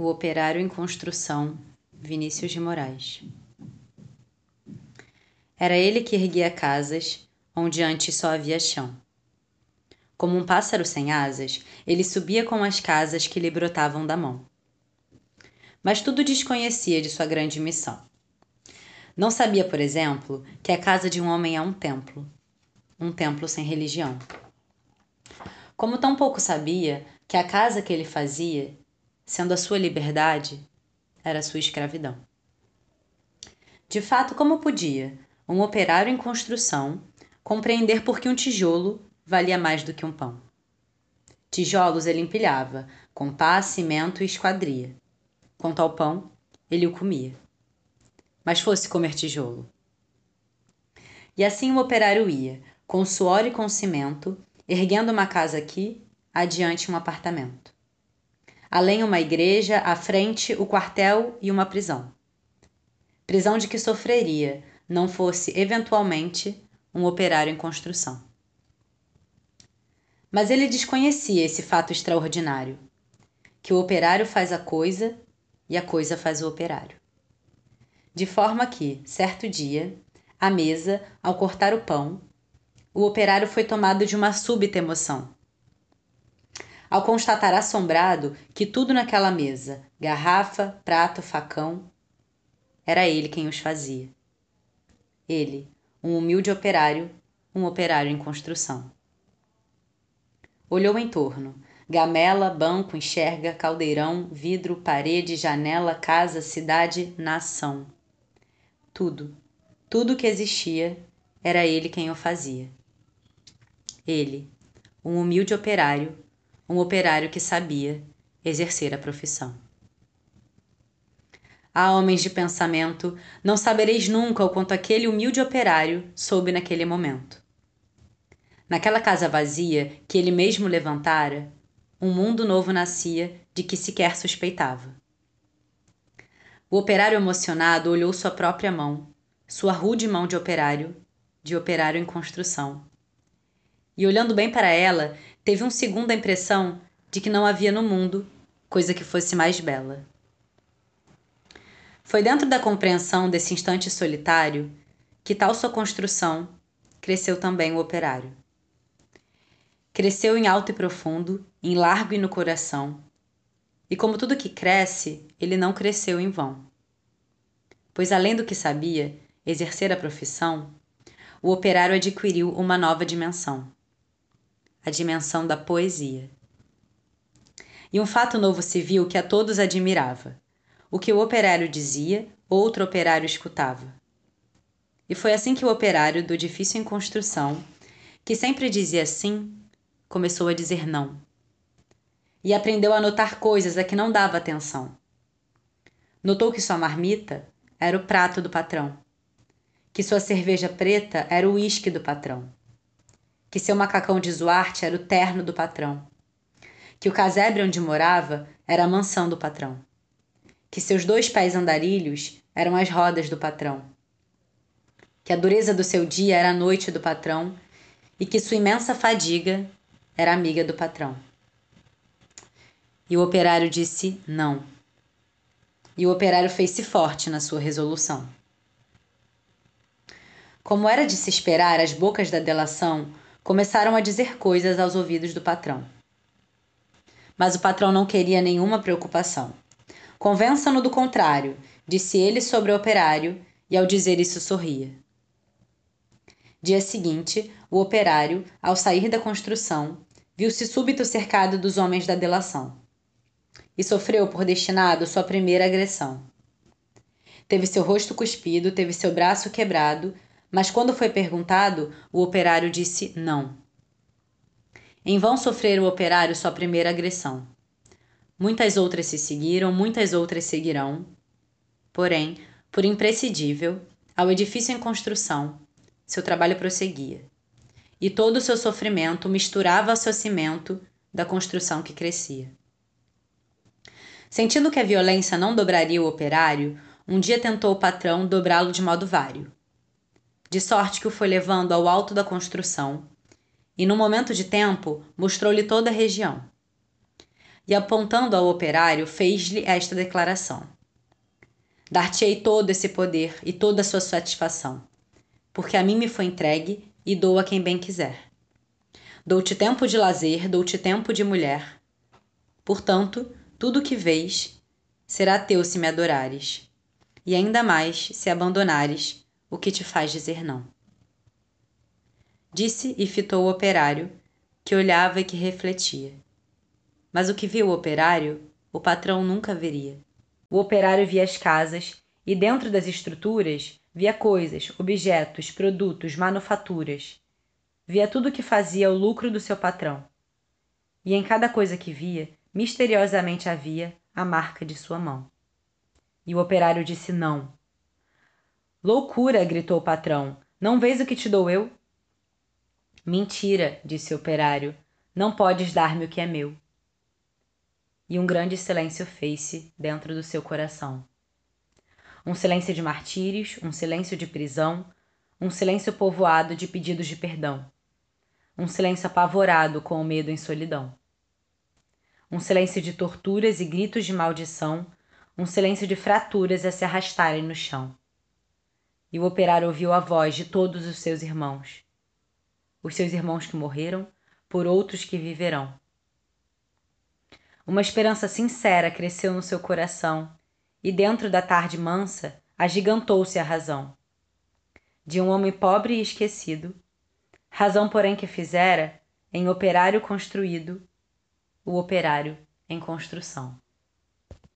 O operário em construção, Vinícius de Moraes. Era ele que erguia casas onde antes só havia chão. Como um pássaro sem asas, ele subia com as casas que lhe brotavam da mão. Mas tudo desconhecia de sua grande missão. Não sabia, por exemplo, que a casa de um homem é um templo, um templo sem religião. Como tão pouco sabia que a casa que ele fazia, sendo a sua liberdade, era sua escravidão. De fato, como podia um operário em construção compreender por que um tijolo valia mais do que um pão? Tijolos ele empilhava, com pá, cimento e esquadria. Quanto ao pão, ele o comia. Mas fosse comer tijolo. E assim o operário ia, com suor e com cimento, erguendo uma casa aqui, adiante um apartamento. Além uma igreja, à frente o quartel e uma prisão. Prisão de que sofreria, não fosse eventualmente um operário em construção. Mas ele desconhecia esse fato extraordinário: que o operário faz a coisa e a coisa faz o operário. De forma que, certo dia, à mesa, ao cortar o pão, o operário foi tomado de uma súbita emoção. Ao constatar assombrado que tudo naquela mesa, garrafa, prato, facão, era ele quem os fazia. Ele, um humilde operário, um operário em construção. Olhou em torno. Gamela, banco, enxerga, caldeirão, vidro, parede, janela, casa, cidade, nação. Tudo, tudo que existia, era ele quem o fazia. Ele, um humilde operário, um operário que sabia exercer a profissão. Ah, homens de pensamento, não sabereis nunca o quanto aquele humilde operário soube naquele momento. Naquela casa vazia que ele mesmo levantara, um mundo novo nascia de que sequer suspeitava. O operário emocionado olhou sua própria mão, sua rude mão de operário, de operário em construção. E olhando bem para ela, teve um segundo a impressão de que não havia no mundo coisa que fosse mais bela. Foi dentro da compreensão desse instante solitário que tal sua construção cresceu também o operário. Cresceu em alto e profundo, em largo e no coração. E como tudo que cresce, ele não cresceu em vão. Pois além do que sabia, exercer a profissão, o operário adquiriu uma nova dimensão a dimensão da poesia. E um fato novo se viu que a todos admirava. O que o operário dizia, outro operário escutava. E foi assim que o operário do edifício em construção, que sempre dizia sim, começou a dizer não. E aprendeu a notar coisas a que não dava atenção. Notou que sua marmita era o prato do patrão, que sua cerveja preta era o uísque do patrão, que seu macacão de Zuarte era o terno do patrão, que o casebre onde morava era a mansão do patrão que seus dois pés andarilhos eram as rodas do patrão, que a dureza do seu dia era a noite do patrão e que sua imensa fadiga era amiga do patrão. E o operário disse não. E o operário fez-se forte na sua resolução. Como era de se esperar, as bocas da delação começaram a dizer coisas aos ouvidos do patrão. Mas o patrão não queria nenhuma preocupação. Convença-no do contrário, disse ele sobre o operário, e ao dizer isso sorria. Dia seguinte, o operário, ao sair da construção, viu-se súbito cercado dos homens da delação. E sofreu por destinado sua primeira agressão. Teve seu rosto cuspido, teve seu braço quebrado, mas quando foi perguntado, o operário disse não. Em vão sofrer o operário sua primeira agressão. Muitas outras se seguiram, muitas outras seguirão. Porém, por imprescindível, ao edifício em construção, seu trabalho prosseguia. E todo o seu sofrimento misturava ao cimento da construção que crescia. Sentindo que a violência não dobraria o operário, um dia tentou o patrão dobrá-lo de modo vário. De sorte que o foi levando ao alto da construção, e num momento de tempo mostrou-lhe toda a região E apontando ao operário, fez-lhe esta declaração: Dar-te-ei todo esse poder e toda a sua satisfação, porque a mim me foi entregue e dou a quem bem quiser. Dou-te tempo de lazer, dou-te tempo de mulher. Portanto, tudo o que vês será teu se me adorares, e ainda mais se abandonares o que te faz dizer não. Disse e fitou o operário, que olhava e que refletia. Mas o que viu o operário, o patrão nunca veria. O operário via as casas e dentro das estruturas via coisas, objetos, produtos, manufaturas. Via tudo o que fazia o lucro do seu patrão. E em cada coisa que via, misteriosamente havia a marca de sua mão. E o operário disse não. Loucura! gritou o patrão. Não vês o que te dou eu? Mentira, disse o operário. Não podes dar-me o que é meu. E um grande silêncio fez-se dentro do seu coração. Um silêncio de martírios, um silêncio de prisão, um silêncio povoado de pedidos de perdão. Um silêncio apavorado com o medo em solidão. Um silêncio de torturas e gritos de maldição, um silêncio de fraturas a se arrastarem no chão. E o operário ouviu a voz de todos os seus irmãos os seus irmãos que morreram, por outros que viverão. Uma esperança sincera cresceu no seu coração, e dentro da tarde mansa agigantou-se a razão. De um homem pobre e esquecido, razão, porém, que fizera, em operário construído, o operário em construção.